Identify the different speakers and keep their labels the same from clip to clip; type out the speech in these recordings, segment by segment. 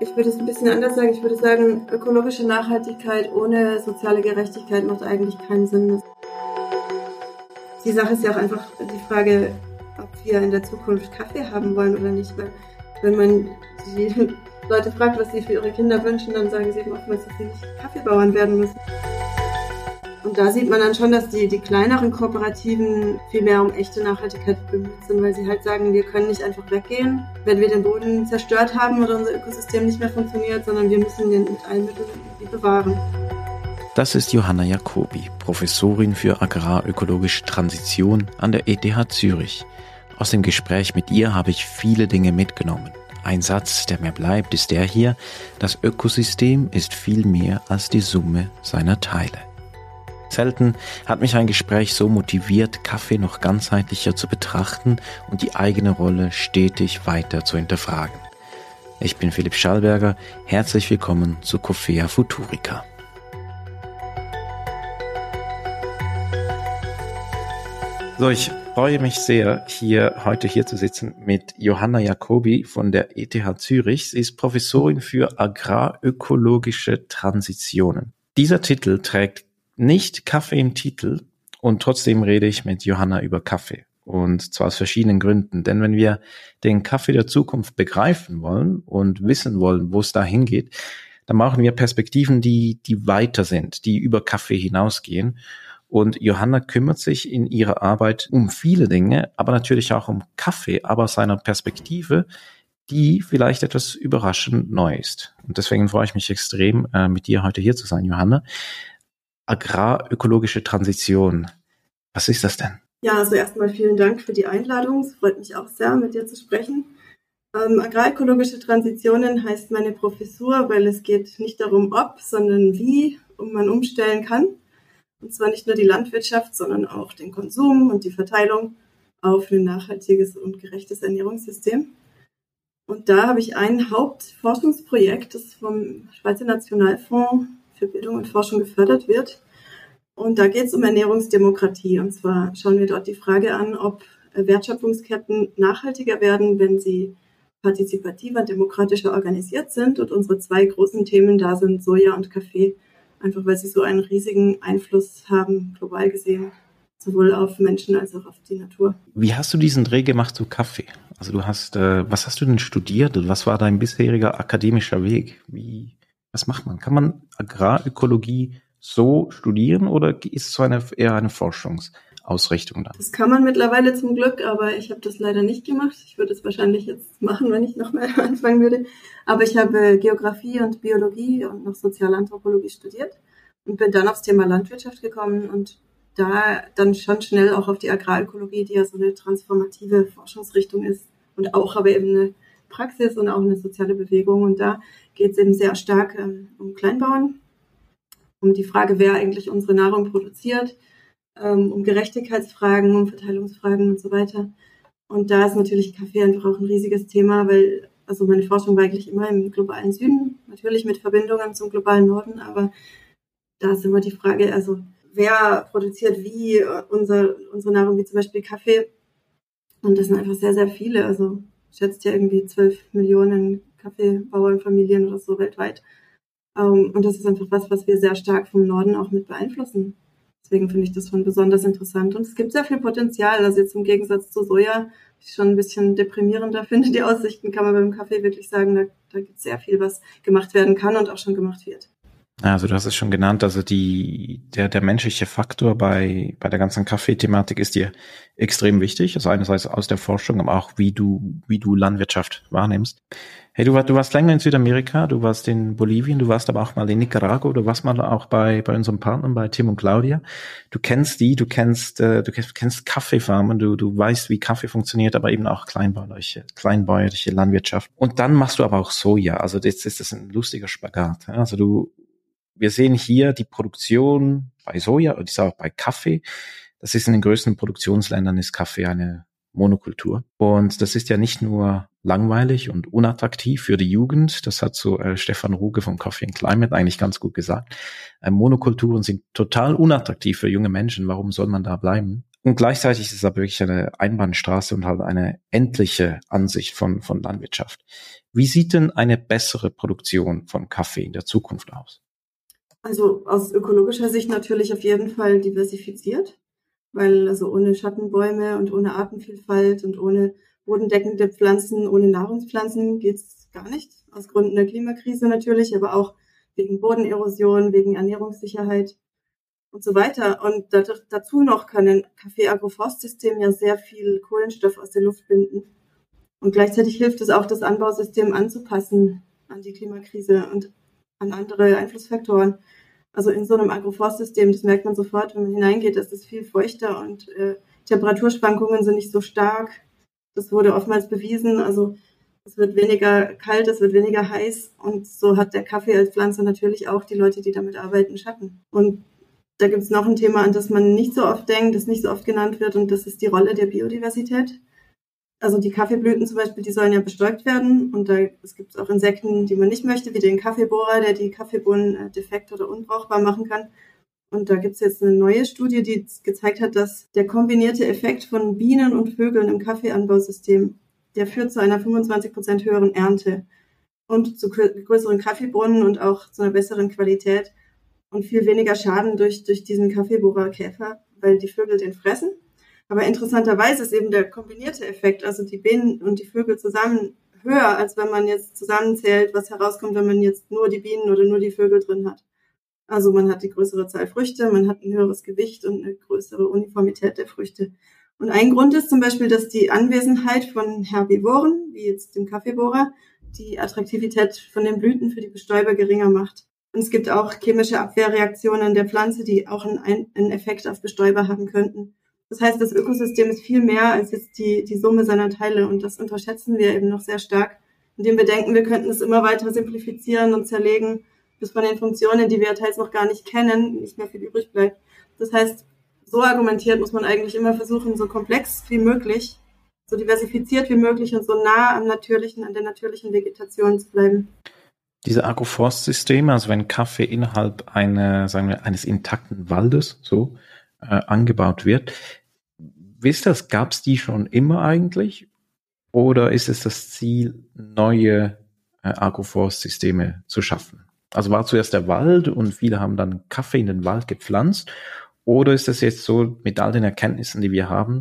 Speaker 1: Ich würde es ein bisschen anders sagen. Ich würde sagen, ökologische Nachhaltigkeit ohne soziale Gerechtigkeit macht eigentlich keinen Sinn. Die Sache ist ja auch einfach die Frage, ob wir in der Zukunft Kaffee haben wollen oder nicht. Weil wenn man die Leute fragt, was sie für ihre Kinder wünschen, dann sagen sie eben oftmals, dass sie nicht Kaffeebauern werden müssen. Und da sieht man dann schon, dass die, die kleineren Kooperativen viel mehr um echte Nachhaltigkeit bemüht sind, weil sie halt sagen, wir können nicht einfach weggehen, wenn wir den Boden zerstört haben oder unser Ökosystem nicht mehr funktioniert, sondern wir müssen den mit allen Mitteln bewahren.
Speaker 2: Das ist Johanna Jacobi, Professorin für agrarökologische Transition an der ETH Zürich. Aus dem Gespräch mit ihr habe ich viele Dinge mitgenommen. Ein Satz, der mir bleibt, ist der hier, das Ökosystem ist viel mehr als die Summe seiner Teile. Selten hat mich ein Gespräch so motiviert, Kaffee noch ganzheitlicher zu betrachten und die eigene Rolle stetig weiter zu hinterfragen. Ich bin Philipp Schallberger, herzlich willkommen zu Coffea Futurica. So, ich freue mich sehr, hier heute hier zu sitzen mit Johanna Jacobi von der ETH Zürich. Sie ist Professorin für agrarökologische Transitionen. Dieser Titel trägt nicht Kaffee im Titel und trotzdem rede ich mit Johanna über Kaffee. Und zwar aus verschiedenen Gründen. Denn wenn wir den Kaffee der Zukunft begreifen wollen und wissen wollen, wo es da hingeht, dann brauchen wir Perspektiven, die, die weiter sind, die über Kaffee hinausgehen. Und Johanna kümmert sich in ihrer Arbeit um viele Dinge, aber natürlich auch um Kaffee, aber aus seiner Perspektive, die vielleicht etwas überraschend neu ist. Und deswegen freue ich mich extrem, äh, mit dir heute hier zu sein, Johanna agrarökologische Transition. Was ist das denn?
Speaker 1: Ja, also erstmal vielen Dank für die Einladung. Es freut mich auch sehr, mit dir zu sprechen. Ähm, agrarökologische Transitionen heißt meine Professur, weil es geht nicht darum, ob, sondern wie man umstellen kann. Und zwar nicht nur die Landwirtschaft, sondern auch den Konsum und die Verteilung auf ein nachhaltiges und gerechtes Ernährungssystem. Und da habe ich ein Hauptforschungsprojekt, das vom Schweizer Nationalfonds für Bildung und Forschung gefördert wird. Und da geht es um Ernährungsdemokratie. Und zwar schauen wir dort die Frage an, ob Wertschöpfungsketten nachhaltiger werden, wenn sie partizipativer, demokratischer organisiert sind. Und unsere zwei großen Themen da sind Soja und Kaffee, einfach weil sie so einen riesigen Einfluss haben, global gesehen, sowohl auf Menschen als auch auf die Natur.
Speaker 2: Wie hast du diesen Dreh gemacht zu Kaffee? Also du hast, äh, was hast du denn studiert und was war dein bisheriger akademischer Weg? Wie was macht man? Kann man Agrarökologie so studieren oder ist es so eine, eher eine Forschungsausrichtung
Speaker 1: da? Das kann man mittlerweile zum Glück, aber ich habe das leider nicht gemacht. Ich würde es wahrscheinlich jetzt machen, wenn ich noch mal anfangen würde. Aber ich habe Geografie und Biologie und noch Sozialanthropologie studiert und bin dann aufs Thema Landwirtschaft gekommen und da dann schon schnell auch auf die Agrarökologie, die ja so eine transformative Forschungsrichtung ist und auch aber eben eine Praxis und auch eine soziale Bewegung. Und da geht es eben sehr stark ähm, um Kleinbauern, um die Frage, wer eigentlich unsere Nahrung produziert, ähm, um Gerechtigkeitsfragen, um Verteilungsfragen und so weiter. Und da ist natürlich Kaffee einfach auch ein riesiges Thema, weil also meine Forschung war eigentlich immer im globalen Süden, natürlich mit Verbindungen zum globalen Norden, aber da ist immer die Frage, also wer produziert wie unser, unsere Nahrung, wie zum Beispiel Kaffee. Und das sind einfach sehr, sehr viele. Also schätzt ja irgendwie zwölf Millionen Kaffeebauernfamilien oder so weltweit. Ähm, und das ist einfach was, was wir sehr stark vom Norden auch mit beeinflussen. Deswegen finde ich das schon besonders interessant. Und es gibt sehr viel Potenzial. Also jetzt im Gegensatz zu Soja, ich schon ein bisschen deprimierender finde, die Aussichten, kann man beim Kaffee wirklich sagen, da, da gibt es sehr viel, was gemacht werden kann und auch schon gemacht wird.
Speaker 2: Also du hast es schon genannt, also die, der, der menschliche Faktor bei, bei der ganzen Kaffeethematik ist dir extrem wichtig. Also einerseits aus der Forschung, aber auch wie du, wie du Landwirtschaft wahrnimmst. Hey, du, du warst länger in Südamerika, du warst in Bolivien, du warst aber auch mal in Nicaragua, du warst mal auch bei, bei unserem Partner, bei Tim und Claudia. Du kennst die, du kennst, äh, du kennst, kennst Kaffeefarmen, du, du weißt, wie Kaffee funktioniert, aber eben auch kleinbäuerliche, kleinbäuerliche Landwirtschaft. Und dann machst du aber auch Soja. Also ist das ein lustiger Spagat. Also du, wir sehen hier die Produktion bei Soja und ist auch bei Kaffee. Das ist in den größten Produktionsländern ist Kaffee eine Monokultur. Und das ist ja nicht nur langweilig und unattraktiv für die Jugend, das hat so äh, Stefan Ruge vom Coffee and Climate eigentlich ganz gut gesagt. Äh, Monokulturen sind total unattraktiv für junge Menschen. Warum soll man da bleiben? Und gleichzeitig ist es aber wirklich eine Einbahnstraße und halt eine endliche Ansicht von, von Landwirtschaft. Wie sieht denn eine bessere Produktion von Kaffee in der Zukunft aus?
Speaker 1: Also aus ökologischer Sicht natürlich auf jeden Fall diversifiziert, weil also ohne Schattenbäume und ohne Artenvielfalt und ohne bodendeckende Pflanzen, ohne Nahrungspflanzen geht's gar nicht. Aus Gründen der Klimakrise natürlich, aber auch wegen Bodenerosion, wegen Ernährungssicherheit und so weiter. Und dazu noch kann ein Kaffee-Agroforstsystem ja sehr viel Kohlenstoff aus der Luft binden. Und gleichzeitig hilft es auch, das Anbausystem anzupassen an die Klimakrise und an andere Einflussfaktoren. Also in so einem Agroforstsystem, das merkt man sofort, wenn man hineingeht, ist es viel feuchter und äh, Temperaturschwankungen sind nicht so stark. Das wurde oftmals bewiesen. Also es wird weniger kalt, es wird weniger heiß und so hat der Kaffee als Pflanze natürlich auch die Leute, die damit arbeiten, Schatten. Und da gibt es noch ein Thema, an das man nicht so oft denkt, das nicht so oft genannt wird und das ist die Rolle der Biodiversität. Also die Kaffeeblüten zum Beispiel, die sollen ja bestäubt werden und da es gibt auch Insekten, die man nicht möchte, wie den Kaffeebohrer, der die Kaffeebohnen äh, defekt oder unbrauchbar machen kann. Und da gibt es jetzt eine neue Studie, die gezeigt hat, dass der kombinierte Effekt von Bienen und Vögeln im Kaffeeanbausystem, der führt zu einer 25 Prozent höheren Ernte und zu größeren Kaffeebohnen und auch zu einer besseren Qualität und viel weniger Schaden durch, durch diesen Kaffeebohrerkäfer, weil die Vögel den fressen aber interessanterweise ist eben der kombinierte Effekt, also die Bienen und die Vögel zusammen höher, als wenn man jetzt zusammenzählt, was herauskommt, wenn man jetzt nur die Bienen oder nur die Vögel drin hat. Also man hat die größere Zahl Früchte, man hat ein höheres Gewicht und eine größere Uniformität der Früchte. Und ein Grund ist zum Beispiel, dass die Anwesenheit von Herbivoren, wie jetzt dem Kaffeebohrer, die Attraktivität von den Blüten für die Bestäuber geringer macht. Und es gibt auch chemische Abwehrreaktionen der Pflanze, die auch einen, einen Effekt auf Bestäuber haben könnten. Das heißt, das Ökosystem ist viel mehr als jetzt die, die Summe seiner Teile und das unterschätzen wir eben noch sehr stark, indem wir denken, wir könnten es immer weiter simplifizieren und zerlegen, bis von den Funktionen, die wir teils noch gar nicht kennen, nicht mehr viel übrig bleibt. Das heißt, so argumentiert muss man eigentlich immer versuchen, so komplex wie möglich, so diversifiziert wie möglich und so nah am natürlichen, an der natürlichen Vegetation zu bleiben.
Speaker 2: Diese Agroforstsysteme, also wenn Kaffee innerhalb einer, sagen wir, eines intakten Waldes so äh, angebaut wird, wisst ihr, gab es die schon immer eigentlich? Oder ist es das Ziel, neue äh, Agroforstsysteme zu schaffen? Also war zuerst der Wald und viele haben dann Kaffee in den Wald gepflanzt? Oder ist es jetzt so mit all den Erkenntnissen, die wir haben,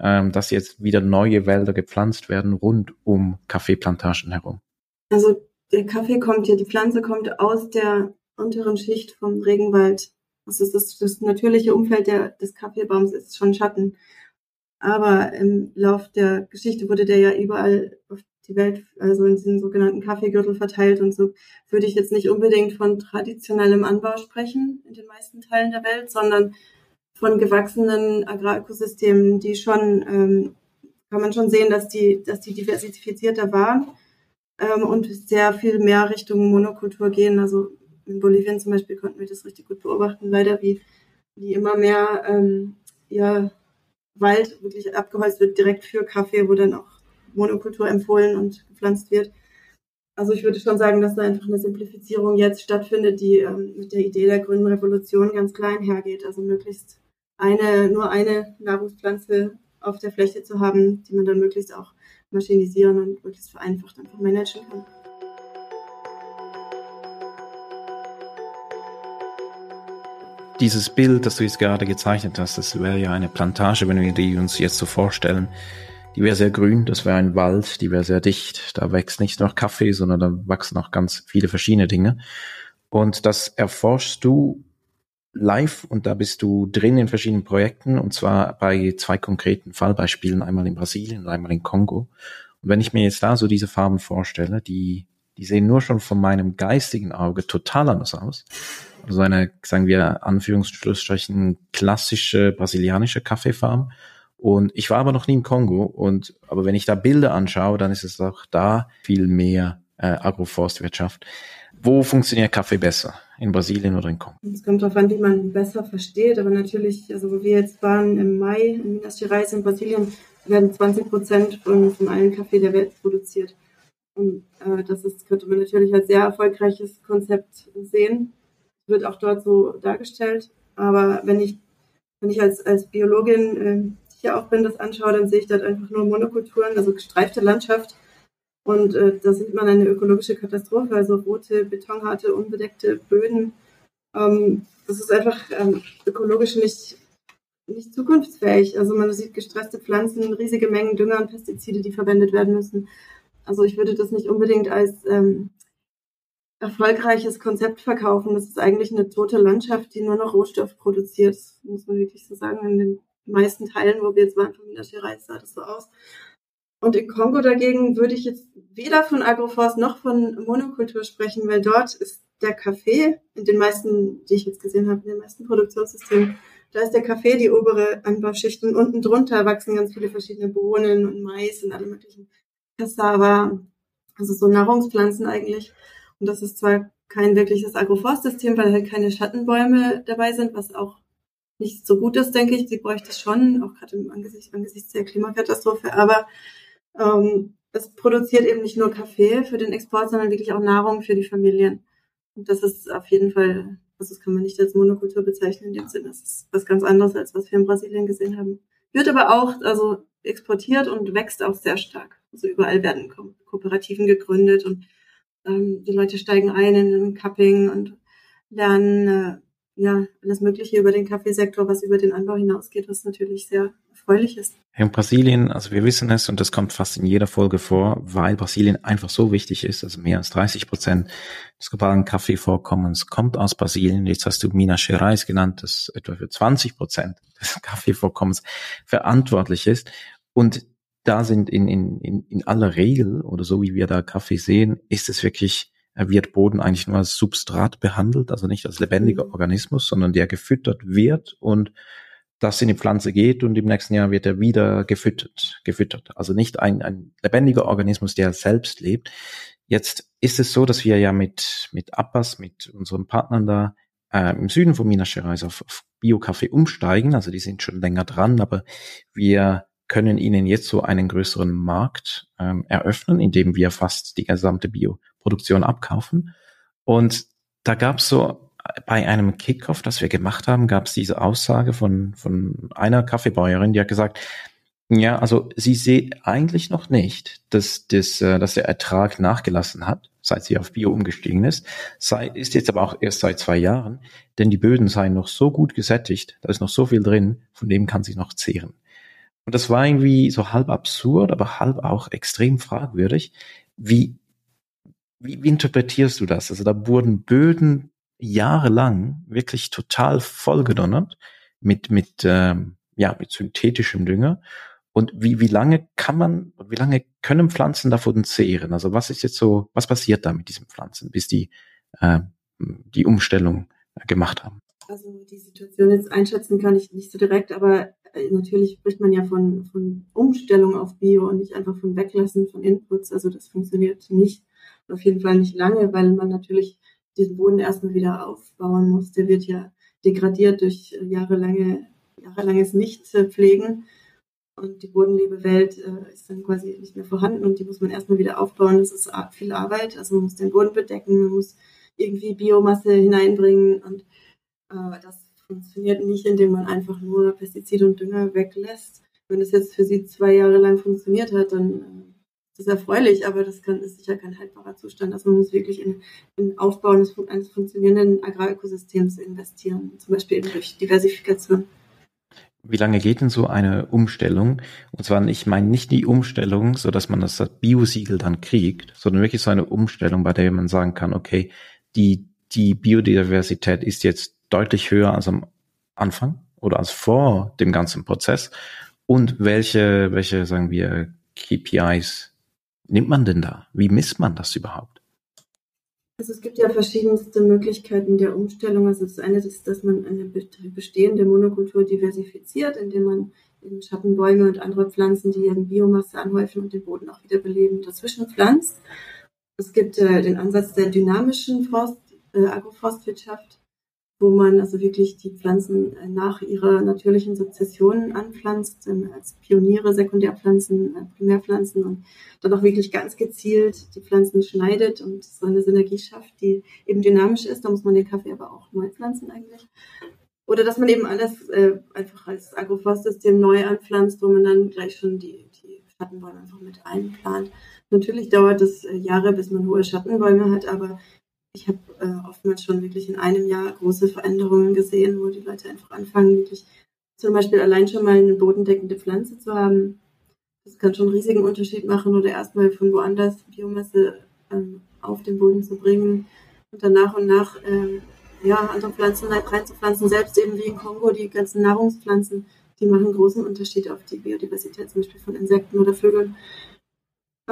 Speaker 2: ähm, dass jetzt wieder neue Wälder gepflanzt werden rund um Kaffeeplantagen herum?
Speaker 1: Also der Kaffee kommt ja, die Pflanze kommt aus der unteren Schicht vom Regenwald. Also das, das natürliche Umfeld der, des Kaffeebaums ist schon Schatten. Aber im Lauf der Geschichte wurde der ja überall auf die Welt, also in den sogenannten Kaffeegürtel verteilt und so würde ich jetzt nicht unbedingt von traditionellem Anbau sprechen in den meisten Teilen der Welt, sondern von gewachsenen Agrarökosystemen, die schon, ähm, kann man schon sehen, dass die, dass die diversifizierter waren ähm, und sehr viel mehr Richtung Monokultur gehen. Also in Bolivien zum Beispiel konnten wir das richtig gut beobachten, leider wie, wie immer mehr ähm, ja, Wald wirklich abgeholzt wird, direkt für Kaffee, wo dann auch Monokultur empfohlen und gepflanzt wird. Also ich würde schon sagen, dass da einfach eine Simplifizierung jetzt stattfindet, die ähm, mit der Idee der grünen Revolution ganz klein hergeht. Also möglichst eine, nur eine Nahrungspflanze auf der Fläche zu haben, die man dann möglichst auch maschinisieren und möglichst vereinfacht einfach managen kann.
Speaker 2: Dieses Bild, das du jetzt gerade gezeichnet hast, das wäre ja eine Plantage, wenn wir die uns jetzt so vorstellen. Die wäre sehr grün, das wäre ein Wald, die wäre sehr dicht. Da wächst nicht nur Kaffee, sondern da wachsen auch ganz viele verschiedene Dinge. Und das erforschst du live und da bist du drin in verschiedenen Projekten und zwar bei zwei konkreten Fallbeispielen, einmal in Brasilien und einmal in Kongo. Und wenn ich mir jetzt da so diese Farben vorstelle, die, die sehen nur schon von meinem geistigen Auge total anders aus so eine, sagen wir, Anführungsstrichen klassische brasilianische Kaffeefarm. Und ich war aber noch nie im Kongo. Und aber wenn ich da Bilder anschaue, dann ist es auch da viel mehr äh, Agroforstwirtschaft. Wo funktioniert Kaffee besser? In Brasilien oder in Kongo?
Speaker 1: Es kommt darauf an, wie man besser versteht. Aber natürlich, also wo wir jetzt waren im Mai in Minas Gerais in Brasilien, werden 20 Prozent von, von allen Kaffee der Welt produziert. Und äh, das ist, könnte man natürlich als sehr erfolgreiches Konzept sehen wird auch dort so dargestellt. Aber wenn ich, wenn ich als, als Biologin äh, hier auch bin, das anschaue, dann sehe ich dort einfach nur Monokulturen, also gestreifte Landschaft. Und äh, da sieht man eine ökologische Katastrophe, also rote, betonharte, unbedeckte Böden. Ähm, das ist einfach ähm, ökologisch nicht, nicht zukunftsfähig. Also man sieht gestresste Pflanzen, riesige Mengen Dünger und Pestizide, die verwendet werden müssen. Also ich würde das nicht unbedingt als ähm, erfolgreiches Konzept verkaufen. Das ist eigentlich eine tote Landschaft, die nur noch Rohstoff produziert. Das muss man wirklich so sagen. In den meisten Teilen, wo wir jetzt waren von Minas Gerais, sah das so aus. Und in Kongo dagegen würde ich jetzt weder von Agroforst noch von Monokultur sprechen, weil dort ist der Kaffee, in den meisten, die ich jetzt gesehen habe, in den meisten Produktionssystemen, da ist der Kaffee die obere Anbauschicht und unten drunter wachsen ganz viele verschiedene Bohnen und Mais und alle möglichen Cassava, also so Nahrungspflanzen eigentlich. Und das ist zwar kein wirkliches Agroforstsystem, weil halt keine Schattenbäume dabei sind, was auch nicht so gut ist, denke ich. Sie bräuchte es schon, auch gerade im Angesicht, angesichts der Klimakatastrophe. Aber ähm, es produziert eben nicht nur Kaffee für den Export, sondern wirklich auch Nahrung für die Familien. Und das ist auf jeden Fall, also das kann man nicht als Monokultur bezeichnen in dem Sinne. Das ist was ganz anderes, als was wir in Brasilien gesehen haben. Wird aber auch, also exportiert und wächst auch sehr stark. Also überall werden Ko Kooperativen gegründet und ähm, die Leute steigen ein in den Cupping und lernen äh, ja, alles Mögliche über den Kaffeesektor, was über den Anbau hinausgeht, was natürlich sehr erfreulich ist.
Speaker 2: In Brasilien, also wir wissen es und das kommt fast in jeder Folge vor, weil Brasilien einfach so wichtig ist, also mehr als 30 Prozent des globalen Kaffeevorkommens kommt aus Brasilien. Jetzt hast du Minas Gerais genannt, das etwa für 20 Prozent des Kaffeevorkommens verantwortlich ist. Und da sind in, in, in, in aller Regel oder so wie wir da Kaffee sehen, ist es wirklich wird Boden eigentlich nur als Substrat behandelt, also nicht als lebendiger mhm. Organismus, sondern der gefüttert wird und das in die Pflanze geht und im nächsten Jahr wird er wieder gefüttert, gefüttert. Also nicht ein, ein lebendiger Organismus, der selbst lebt. Jetzt ist es so, dass wir ja mit, mit Abbas, mit unseren Partnern da äh, im Süden von Minas Gerais auf, auf Bio-Kaffee umsteigen. Also die sind schon länger dran, aber wir können ihnen jetzt so einen größeren Markt ähm, eröffnen, indem wir fast die gesamte Bioproduktion abkaufen. Und da gab es so bei einem Kickoff, das wir gemacht haben, gab es diese Aussage von, von einer Kaffeebäuerin, die hat gesagt, ja, also sie sieht eigentlich noch nicht, dass, das, äh, dass der Ertrag nachgelassen hat, seit sie auf Bio umgestiegen ist, sei, ist jetzt aber auch erst seit zwei Jahren, denn die Böden seien noch so gut gesättigt, da ist noch so viel drin, von dem kann sie noch zehren. Und das war irgendwie so halb absurd, aber halb auch extrem fragwürdig. Wie, wie, wie interpretierst du das? Also da wurden Böden jahrelang wirklich total vollgedonnert mit, mit, ähm, ja, mit synthetischem Dünger. Und wie, wie lange kann man, wie lange können Pflanzen davon zehren? Also was ist jetzt so, was passiert da mit diesen Pflanzen, bis die äh, die Umstellung gemacht haben?
Speaker 1: Also die Situation jetzt einschätzen kann ich nicht so direkt, aber äh, natürlich spricht man ja von, von Umstellung auf Bio und nicht einfach von Weglassen von Inputs. Also das funktioniert nicht, auf jeden Fall nicht lange, weil man natürlich diesen Boden erstmal wieder aufbauen muss. Der wird ja degradiert durch jahrelange, jahrelanges Nichtpflegen. Und die Bodenlebewelt äh, ist dann quasi nicht mehr vorhanden und die muss man erstmal wieder aufbauen. Das ist viel Arbeit. Also man muss den Boden bedecken, man muss irgendwie Biomasse hineinbringen und äh, das funktioniert nicht, indem man einfach nur Pestizide und Dünger weglässt. Wenn es jetzt für sie zwei Jahre lang funktioniert hat, dann äh, ist erfreulich, aber das kann, ist sicher kein haltbarer Zustand. Also man muss wirklich in, in Aufbau eines, eines funktionierenden Agrarökosystems investieren, zum Beispiel eben durch Diversifikation.
Speaker 2: Wie lange geht denn so eine Umstellung? Und zwar, ich meine nicht die Umstellung, so dass man das Biosiegel dann kriegt, sondern wirklich so eine Umstellung, bei der man sagen kann, okay, die, die Biodiversität ist jetzt deutlich höher als am Anfang oder als vor dem ganzen Prozess? Und welche, welche, sagen wir, KPIs nimmt man denn da? Wie misst man das überhaupt?
Speaker 1: Also es gibt ja verschiedenste Möglichkeiten der Umstellung. Also das eine ist, dass man eine bestehende Monokultur diversifiziert, indem man eben Schattenbäume und andere Pflanzen, die eben Biomasse anhäufen und den Boden auch wieder beleben, dazwischen pflanzt. Es gibt äh, den Ansatz der dynamischen Forst, äh, Agroforstwirtschaft, wo man also wirklich die Pflanzen äh, nach ihrer natürlichen Sukzession anpflanzt, ähm, als Pioniere, Sekundärpflanzen, äh, Primärpflanzen und dann auch wirklich ganz gezielt die Pflanzen schneidet und so eine Synergie schafft, die eben dynamisch ist. Da muss man den Kaffee aber auch neu pflanzen eigentlich. Oder dass man eben alles äh, einfach als Agroforstsystem neu anpflanzt, wo man dann gleich schon die, die Schattenbäume einfach mit einplant. Natürlich dauert es äh, Jahre, bis man hohe Schattenbäume hat, aber ich habe äh, oftmals schon wirklich in einem Jahr große Veränderungen gesehen, wo die Leute einfach anfangen, wirklich zum Beispiel allein schon mal eine bodendeckende Pflanze zu haben. Das kann schon einen riesigen Unterschied machen oder erstmal von woanders Biomasse ähm, auf den Boden zu bringen und dann nach und nach ähm, ja, andere Pflanzen reinzupflanzen, selbst eben wie in Kongo die ganzen Nahrungspflanzen, die machen großen Unterschied auf die Biodiversität, zum Beispiel von Insekten oder Vögeln.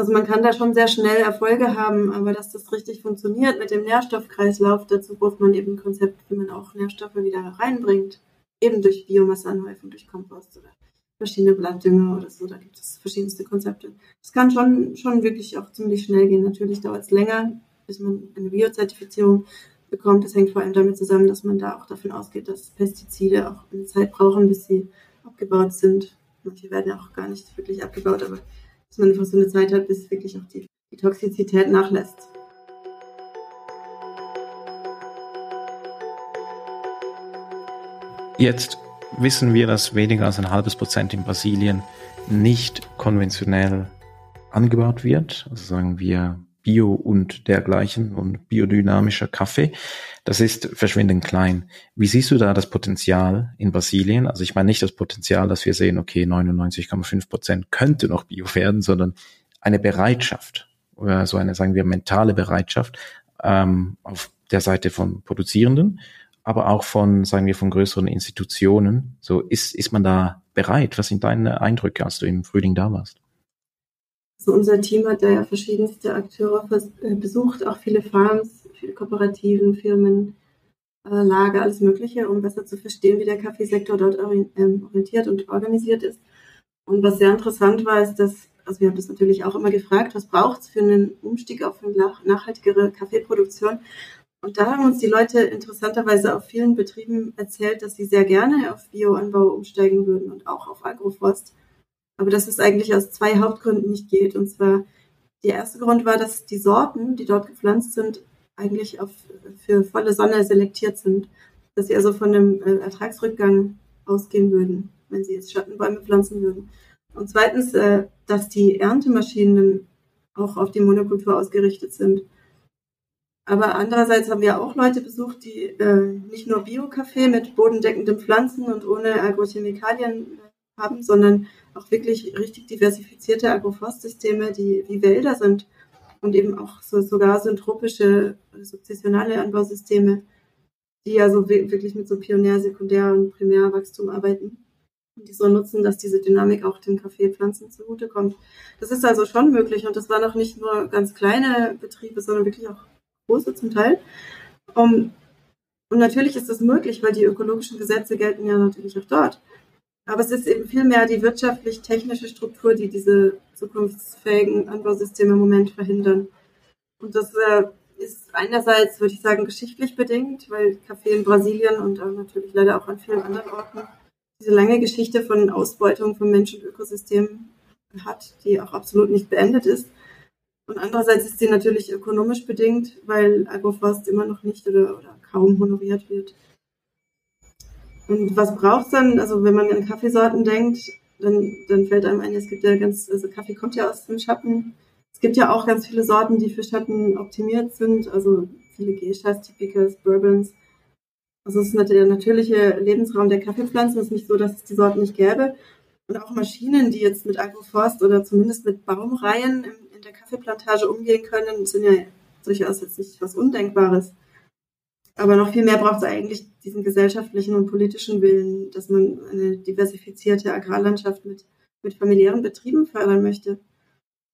Speaker 1: Also man kann da schon sehr schnell Erfolge haben, aber dass das richtig funktioniert mit dem Nährstoffkreislauf, dazu braucht man eben ein Konzept, wie man auch Nährstoffe wieder reinbringt. Eben durch Biomasseanhäufung, durch Kompost oder verschiedene Blattdünger oder so. Da gibt es verschiedenste Konzepte. Das kann schon, schon wirklich auch ziemlich schnell gehen. Natürlich dauert es länger, bis man eine Biozertifizierung bekommt. Das hängt vor allem damit zusammen, dass man da auch davon ausgeht, dass Pestizide auch eine Zeit brauchen, bis sie abgebaut sind. Manche werden auch gar nicht wirklich abgebaut, aber dass man einfach so eine Zeit hat, bis wirklich auch die, die Toxizität nachlässt.
Speaker 2: Jetzt wissen wir, dass weniger als ein halbes Prozent in Brasilien nicht konventionell angebaut wird. Also sagen wir Bio und dergleichen und biodynamischer Kaffee. Das ist verschwindend klein. Wie siehst du da das Potenzial in Brasilien? Also ich meine nicht das Potenzial, dass wir sehen, okay, 99,5 Prozent könnte noch Bio werden, sondern eine Bereitschaft oder so eine, sagen wir, mentale Bereitschaft ähm, auf der Seite von Produzierenden, aber auch von, sagen wir, von größeren Institutionen. So ist, ist man da bereit? Was sind deine Eindrücke, als du im Frühling da warst?
Speaker 1: Also unser Team hat da ja verschiedenste Akteure äh, besucht, auch viele Farms, viele Kooperativen, Firmen, äh, Lager, alles Mögliche, um besser zu verstehen, wie der Kaffeesektor dort ähm, orientiert und organisiert ist. Und was sehr interessant war, ist, dass, also wir haben das natürlich auch immer gefragt, was braucht es für einen Umstieg auf eine nachhaltigere Kaffeeproduktion? Und da haben uns die Leute interessanterweise auf vielen Betrieben erzählt, dass sie sehr gerne auf Bioanbau umsteigen würden und auch auf Agroforst aber dass es eigentlich aus zwei Hauptgründen nicht geht. Und zwar, der erste Grund war, dass die Sorten, die dort gepflanzt sind, eigentlich auf, für volle Sonne selektiert sind. Dass sie also von einem äh, Ertragsrückgang ausgehen würden, wenn sie jetzt Schattenbäume pflanzen würden. Und zweitens, äh, dass die Erntemaschinen auch auf die Monokultur ausgerichtet sind. Aber andererseits haben wir auch Leute besucht, die äh, nicht nur Bio-Kaffee mit bodendeckenden Pflanzen und ohne Agrochemikalien haben, sondern auch wirklich richtig diversifizierte Agroforstsysteme, die wie Wälder sind und eben auch so, sogar syntropische, sukzessionale Anbausysteme, die ja so wirklich mit so Pionär-, Sekundär- und Primärwachstum arbeiten und die so nutzen, dass diese Dynamik auch den Kaffeepflanzen zugutekommt. Das ist also schon möglich und das waren auch nicht nur ganz kleine Betriebe, sondern wirklich auch große zum Teil. Um, und natürlich ist das möglich, weil die ökologischen Gesetze gelten ja natürlich auch dort. Aber es ist eben vielmehr die wirtschaftlich-technische Struktur, die diese zukunftsfähigen Anbausysteme im Moment verhindern. Und das äh, ist einerseits, würde ich sagen, geschichtlich bedingt, weil Kaffee in Brasilien und natürlich leider auch an vielen anderen Orten diese lange Geschichte von Ausbeutung von Menschen und Ökosystemen hat, die auch absolut nicht beendet ist. Und andererseits ist sie natürlich ökonomisch bedingt, weil Agroforst immer noch nicht oder, oder kaum honoriert wird. Und was braucht es dann? Also wenn man an Kaffeesorten denkt, dann, dann fällt einem ein, es gibt ja ganz, also Kaffee kommt ja aus dem Schatten. Es gibt ja auch ganz viele Sorten, die für Schatten optimiert sind, also viele Geishas, Typicas, Bourbons. Also es ist der natürliche Lebensraum der Kaffeepflanzen. Es ist nicht so, dass es die Sorten nicht gäbe. Und auch Maschinen, die jetzt mit Agroforst oder zumindest mit Baumreihen in der Kaffeeplantage umgehen können, sind ja durchaus jetzt nicht was Undenkbares. Aber noch viel mehr braucht es eigentlich diesen gesellschaftlichen und politischen Willen, dass man eine diversifizierte Agrarlandschaft mit, mit familiären Betrieben fördern möchte.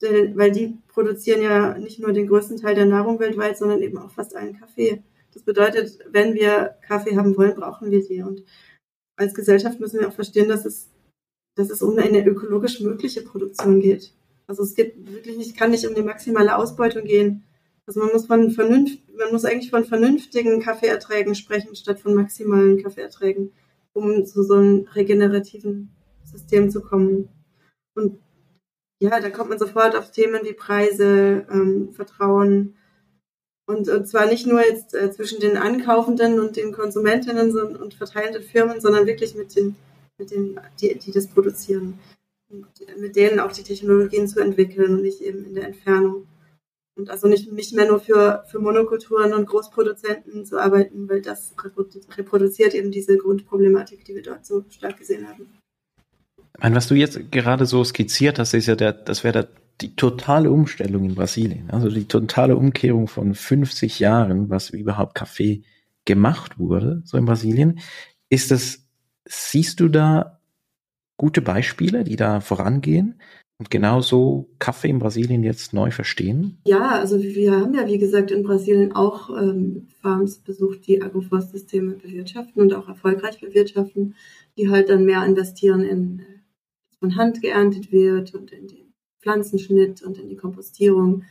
Speaker 1: Weil die produzieren ja nicht nur den größten Teil der Nahrung weltweit, sondern eben auch fast allen Kaffee. Das bedeutet, wenn wir Kaffee haben wollen, brauchen wir die. Und als Gesellschaft müssen wir auch verstehen, dass es, dass es um eine ökologisch mögliche Produktion geht. Also es geht wirklich nicht, kann nicht um die maximale Ausbeutung gehen, also man muss von vernünft, man muss eigentlich von vernünftigen Kaffeeerträgen sprechen, statt von maximalen Kaffeeerträgen, um zu so einem regenerativen System zu kommen. Und ja, da kommt man sofort auf Themen wie Preise, ähm, Vertrauen. Und, und zwar nicht nur jetzt äh, zwischen den Ankaufenden und den Konsumentinnen und verteilenden Firmen, sondern wirklich mit den, mit den die, die das produzieren. mit denen auch die Technologien zu entwickeln und nicht eben in der Entfernung. Und also nicht, nicht mehr nur für, für Monokulturen und Großproduzenten zu arbeiten, weil das reproduziert eben diese Grundproblematik, die wir dort so stark gesehen haben.
Speaker 2: Ich meine, was du jetzt gerade so skizziert hast, ist ja der, das wäre die totale Umstellung in Brasilien. Also die totale Umkehrung von 50 Jahren, was überhaupt Kaffee gemacht wurde, so in Brasilien. Ist das, siehst du da gute Beispiele, die da vorangehen? Und genauso Kaffee in Brasilien jetzt neu verstehen?
Speaker 1: Ja, also wir haben ja, wie gesagt, in Brasilien auch ähm, Farms besucht, die Agroforstsysteme bewirtschaften und auch erfolgreich bewirtschaften, die halt dann mehr investieren in, dass von Hand geerntet wird und in den Pflanzenschnitt und in die Kompostierung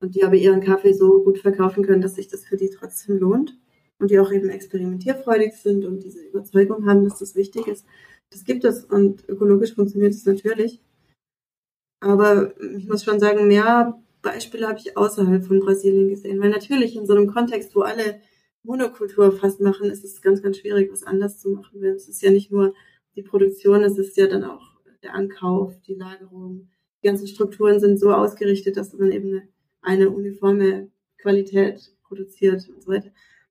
Speaker 1: und die aber ihren Kaffee so gut verkaufen können, dass sich das für die trotzdem lohnt und die auch eben experimentierfreudig sind und diese Überzeugung haben, dass das wichtig ist. Das gibt es und ökologisch funktioniert es natürlich. Aber ich muss schon sagen, mehr Beispiele habe ich außerhalb von Brasilien gesehen. Weil natürlich in so einem Kontext, wo alle Monokultur fast machen, ist es ganz, ganz schwierig, was anders zu machen. Weil es ist ja nicht nur die Produktion, es ist ja dann auch der Ankauf, die Lagerung. Die ganzen Strukturen sind so ausgerichtet, dass man eben eine, eine uniforme Qualität produziert und so weiter.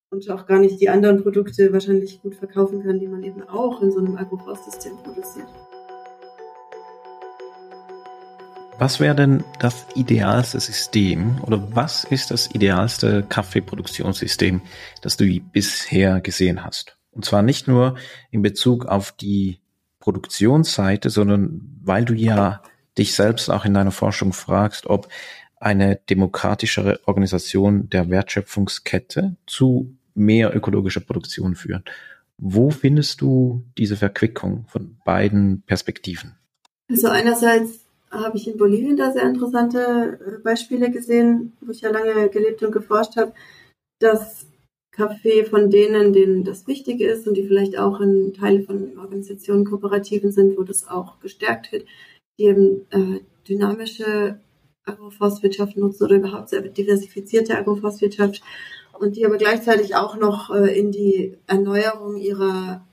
Speaker 1: Und auch gar nicht die anderen Produkte wahrscheinlich gut verkaufen kann, die man eben auch in so einem Agroforstsystem produziert.
Speaker 2: Was wäre denn das idealste System oder was ist das idealste Kaffeeproduktionssystem, das du bisher gesehen hast? Und zwar nicht nur in Bezug auf die Produktionsseite, sondern weil du ja dich selbst auch in deiner Forschung fragst, ob eine demokratischere Organisation der Wertschöpfungskette zu mehr ökologischer Produktion führt. Wo findest du diese Verquickung von beiden Perspektiven?
Speaker 1: Also einerseits habe ich in Bolivien da sehr interessante äh, Beispiele gesehen, wo ich ja lange gelebt und geforscht habe, dass Kaffee von denen, denen das wichtig ist und die vielleicht auch in Teile von Organisationen, Kooperativen sind, wo das auch gestärkt wird, die eben äh, dynamische Agroforstwirtschaft nutzen oder überhaupt sehr diversifizierte Agroforstwirtschaft und die aber gleichzeitig auch noch äh, in die Erneuerung ihrer,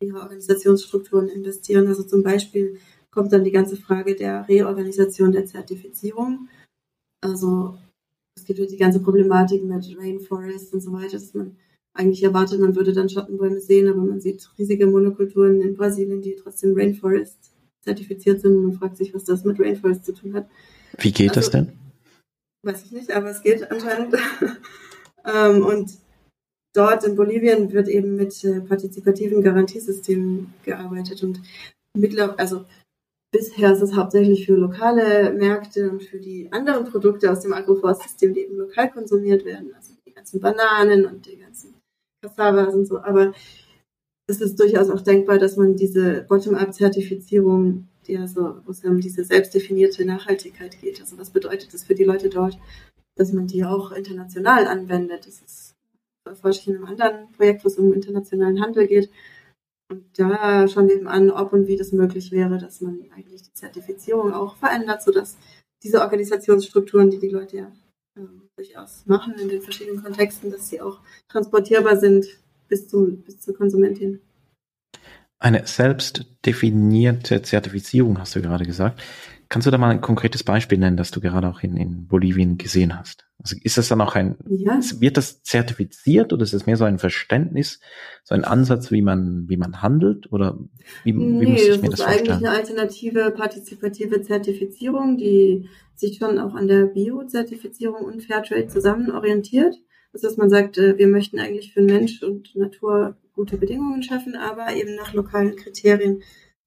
Speaker 1: ihrer Organisationsstrukturen investieren. Also zum Beispiel kommt dann die ganze Frage der Reorganisation der Zertifizierung. Also es gibt die ganze Problematik mit Rainforest und so weiter, dass man eigentlich erwartet, man würde dann Schattenbäume sehen, aber man sieht riesige Monokulturen in Brasilien, die trotzdem Rainforest zertifiziert sind und man fragt sich, was das mit Rainforest zu tun hat.
Speaker 2: Wie geht also, das denn?
Speaker 1: Weiß ich nicht, aber es geht anscheinend. ähm, und dort in Bolivien wird eben mit äh, partizipativen Garantiesystemen gearbeitet und mittlerweile, also Bisher ist es hauptsächlich für lokale Märkte und für die anderen Produkte aus dem Agroforstsystem, die eben lokal konsumiert werden, also die ganzen Bananen und die ganzen Cassavas und so. Aber es ist durchaus auch denkbar, dass man diese Bottom-up-Zertifizierung, die also, wo es um diese selbstdefinierte Nachhaltigkeit geht, also was bedeutet das für die Leute dort, dass man die auch international anwendet. Das ist erforsche ich in einem anderen Projekt, wo es um internationalen Handel geht. Und da schauen wir eben an, ob und wie das möglich wäre, dass man eigentlich die Zertifizierung auch verändert, sodass diese Organisationsstrukturen, die die Leute ja äh, durchaus machen in den verschiedenen Kontexten, dass sie auch transportierbar sind bis, zum, bis zur Konsumentin.
Speaker 2: Eine selbst definierte Zertifizierung hast du gerade gesagt. Kannst du da mal ein konkretes Beispiel nennen, das du gerade auch in, in Bolivien gesehen hast? Also ist das dann auch ein, ja. wird das zertifiziert oder ist es mehr so ein Verständnis, so ein Ansatz, wie man, wie man handelt oder wie,
Speaker 1: nee, wie muss ich mir das, das vorstellen? Das ist eigentlich eine alternative partizipative Zertifizierung, die sich schon auch an der Bio-Zertifizierung und Fairtrade zusammen orientiert. Das heißt, man sagt, äh, wir möchten eigentlich für Mensch und Natur gute Bedingungen schaffen, aber eben nach lokalen Kriterien,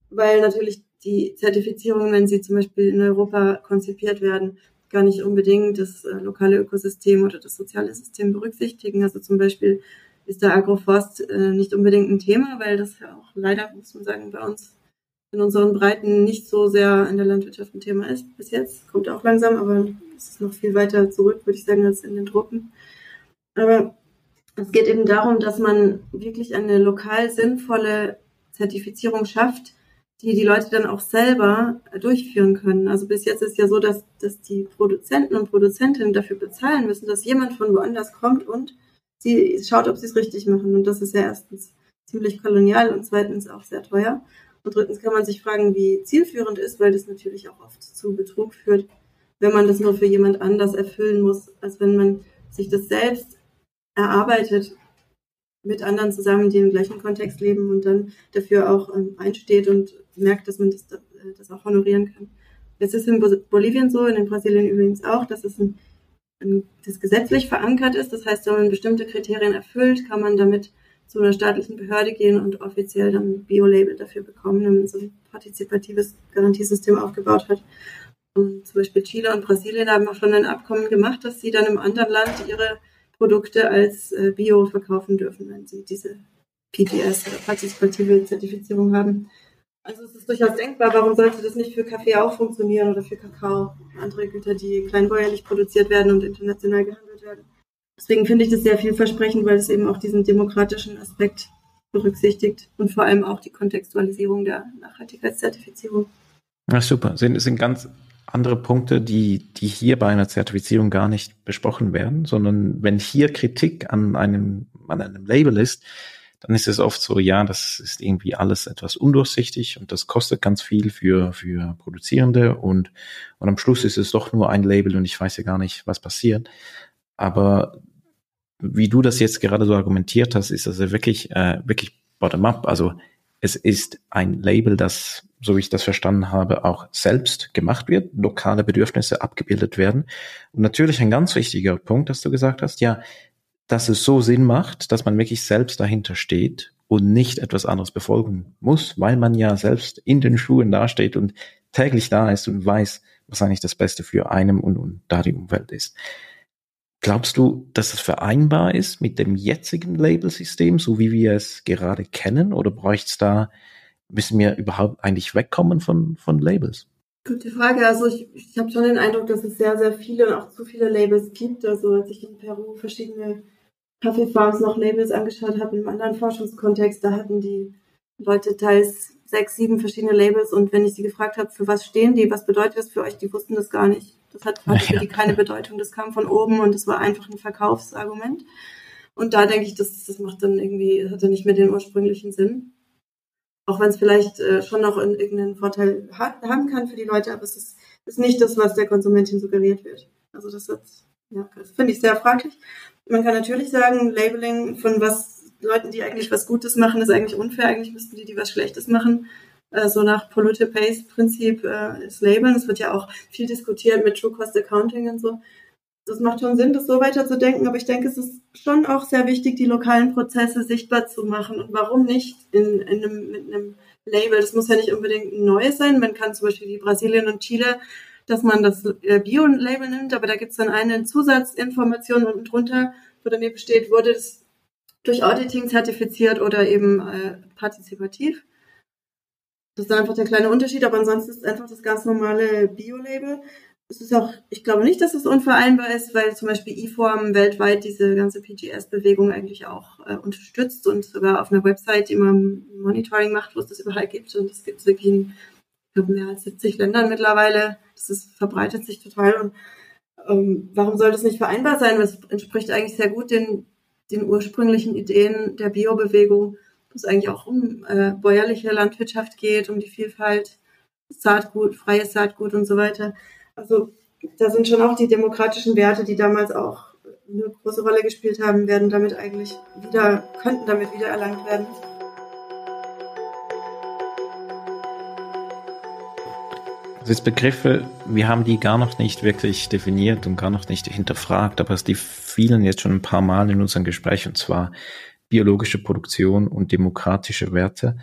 Speaker 1: weil natürlich die Zertifizierungen, wenn sie zum Beispiel in Europa konzipiert werden, gar nicht unbedingt das äh, lokale Ökosystem oder das soziale System berücksichtigen. Also zum Beispiel ist der Agroforst äh, nicht unbedingt ein Thema, weil das ja auch leider, muss man sagen, bei uns in unseren Breiten nicht so sehr in der Landwirtschaft ein Thema ist bis jetzt. Kommt auch langsam, aber es ist noch viel weiter zurück, würde ich sagen, als in den Tropen. Aber es geht eben darum, dass man wirklich eine lokal sinnvolle Zertifizierung schafft, die die Leute dann auch selber durchführen können. Also bis jetzt ist ja so, dass, dass die Produzenten und Produzentinnen dafür bezahlen müssen, dass jemand von woanders kommt und sie schaut, ob sie es richtig machen. Und das ist ja erstens ziemlich kolonial und zweitens auch sehr teuer. Und drittens kann man sich fragen, wie zielführend ist, weil das natürlich auch oft zu Betrug führt, wenn man das nur für jemand anders erfüllen muss, als wenn man sich das selbst erarbeitet mit anderen zusammen, die im gleichen Kontext leben und dann dafür auch ähm, einsteht und merkt, dass man das, äh, das auch honorieren kann. Es ist in Bolivien so, in Brasilien übrigens auch, dass es ein, ein, das gesetzlich verankert ist. Das heißt, wenn man bestimmte Kriterien erfüllt, kann man damit zu einer staatlichen Behörde gehen und offiziell dann ein Bio-Label dafür bekommen, wenn man so ein partizipatives Garantiesystem aufgebaut hat. Und zum Beispiel Chile und Brasilien haben auch schon ein Abkommen gemacht, dass sie dann im anderen Land ihre Produkte als äh, Bio verkaufen dürfen, wenn sie diese PGS oder partizipative Zertifizierung haben. Also es ist durchaus denkbar, warum sollte das nicht für Kaffee auch funktionieren oder für Kakao, andere Güter, die kleinbäuerlich produziert werden und international gehandelt werden. Deswegen finde ich das sehr vielversprechend, weil es eben auch diesen demokratischen Aspekt berücksichtigt und vor allem auch die Kontextualisierung der Nachhaltigkeitszertifizierung.
Speaker 2: Ja, super. Sind, sind ganz andere Punkte, die, die hier bei einer Zertifizierung gar nicht besprochen werden, sondern wenn hier Kritik an einem, an einem Label ist, dann ist es oft so, ja, das ist irgendwie alles etwas undurchsichtig und das kostet ganz viel für, für Produzierende und, und am Schluss ist es doch nur ein Label und ich weiß ja gar nicht, was passiert. Aber wie du das jetzt gerade so argumentiert hast, ist das ja wirklich, äh, wirklich bottom-up. Also es ist ein Label, das, so wie ich das verstanden habe, auch selbst gemacht wird, lokale Bedürfnisse abgebildet werden. Und natürlich ein ganz wichtiger Punkt, dass du gesagt hast, ja, dass es so Sinn macht, dass man wirklich selbst dahinter steht und nicht etwas anderes befolgen muss, weil man ja selbst in den Schuhen dasteht und täglich da ist und weiß, was eigentlich das Beste für einem und, und da die Umwelt ist. Glaubst du, dass es vereinbar ist mit dem jetzigen Labelsystem, so wie wir es gerade kennen, oder bräuchte es da, müssen wir überhaupt eigentlich wegkommen von, von Labels?
Speaker 1: Gute Frage. Also ich, ich habe schon den Eindruck, dass es sehr, sehr viele und auch zu viele Labels gibt. Also als ich in Peru verschiedene Kaffeefarms noch Labels angeschaut habe, in einem anderen Forschungskontext, da hatten die Leute teils sechs, sieben verschiedene Labels und wenn ich sie gefragt habe, für was stehen die, was bedeutet das für euch, die wussten das gar nicht. Das hat, hatte für die keine Bedeutung, das kam von oben und das war einfach ein Verkaufsargument. Und da denke ich, das, das macht dann irgendwie, hatte nicht mehr den ursprünglichen Sinn. Auch wenn es vielleicht äh, schon noch in, irgendeinen Vorteil hat, haben kann für die Leute, aber es ist, ist nicht das, was der Konsumentin suggeriert wird. Also das, ja, das finde ich sehr fraglich. Man kann natürlich sagen, Labeling von was Leuten, die eigentlich was Gutes machen, ist eigentlich unfair. Eigentlich müssten die, die was Schlechtes machen, äh, so nach Polluter Pays Prinzip äh, ist labeln. Es wird ja auch viel diskutiert mit True Cost Accounting und so. Das macht schon Sinn, das so weiterzudenken, aber ich denke, es ist schon auch sehr wichtig, die lokalen Prozesse sichtbar zu machen. Und warum nicht in, in einem, mit einem Label? Das muss ja nicht unbedingt ein neues sein. Man kann zum Beispiel wie Brasilien und Chile dass man das äh, Bio-Label nimmt, aber da gibt es dann eine Zusatzinformation unten drunter, wo dann eben steht, wurde es durch Auditing zertifiziert oder eben äh, partizipativ. Das ist einfach der kleine Unterschied, aber ansonsten ist es einfach das ganz normale Bio-Label. Es ist auch, ich glaube nicht, dass es unvereinbar ist, weil zum Beispiel IFORM weltweit diese ganze PGS-Bewegung eigentlich auch äh, unterstützt und sogar auf einer Website immer Monitoring macht, wo es das überall gibt. Und es gibt wirklich in, mehr als 70 Ländern mittlerweile das ist, verbreitet sich total. Und ähm, warum soll das nicht vereinbar sein? Das entspricht eigentlich sehr gut den, den ursprünglichen Ideen der Biobewegung, wo es eigentlich auch um äh, bäuerliche Landwirtschaft geht, um die Vielfalt, Saatgut, freies Saatgut und so weiter. Also da sind schon auch die demokratischen Werte, die damals auch eine große Rolle gespielt haben, werden damit eigentlich wieder, könnten damit wieder erlangt werden.
Speaker 2: Also jetzt Begriffe, wir haben die gar noch nicht wirklich definiert und gar noch nicht hinterfragt, aber es die fielen jetzt schon ein paar Mal in unserem Gespräch und zwar biologische Produktion und demokratische Werte.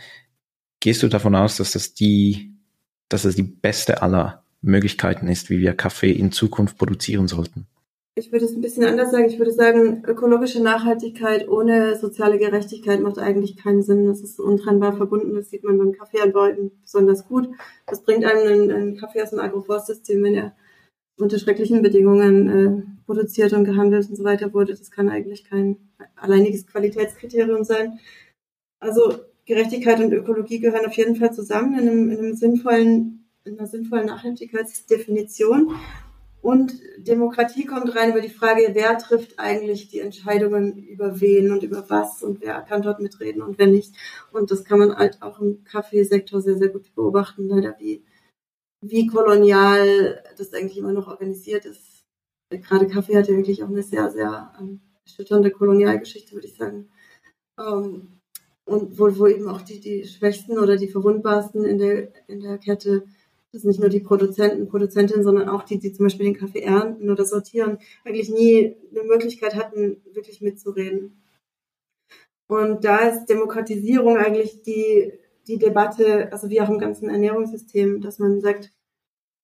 Speaker 2: Gehst du davon aus, dass das die, dass das die beste aller Möglichkeiten ist, wie wir Kaffee in Zukunft produzieren sollten?
Speaker 1: ich würde es ein bisschen anders sagen. Ich würde sagen, ökologische Nachhaltigkeit ohne soziale Gerechtigkeit macht eigentlich keinen Sinn. Das ist untrennbar verbunden. Das sieht man beim Kaffeeanbau besonders gut. Das bringt einem einen, Kaffee aus dem Agroforstsystem, wenn er unter schrecklichen Bedingungen äh, produziert und gehandelt und so weiter wurde. Das kann eigentlich kein alleiniges Qualitätskriterium sein. Also Gerechtigkeit und Ökologie gehören auf jeden Fall zusammen in einem, in einem sinnvollen, in einer sinnvollen Nachhaltigkeitsdefinition. Und Demokratie kommt rein über die Frage, wer trifft eigentlich die Entscheidungen über wen und über was und wer kann dort mitreden und wer nicht. Und das kann man halt auch im Kaffeesektor sehr, sehr gut beobachten, leider wie, wie kolonial das eigentlich immer noch organisiert ist. Gerade Kaffee hat ja wirklich auch eine sehr, sehr ähm, erschütternde Kolonialgeschichte, würde ich sagen. Ähm, und wo, wo eben auch die, die Schwächsten oder die Verwundbarsten in der, in der Kette dass nicht nur die Produzenten, Produzentinnen, sondern auch die, die zum Beispiel den Kaffee ernten oder sortieren, eigentlich nie eine Möglichkeit hatten, wirklich mitzureden. Und da ist Demokratisierung eigentlich die, die Debatte, also wie auch im ganzen Ernährungssystem, dass man sagt,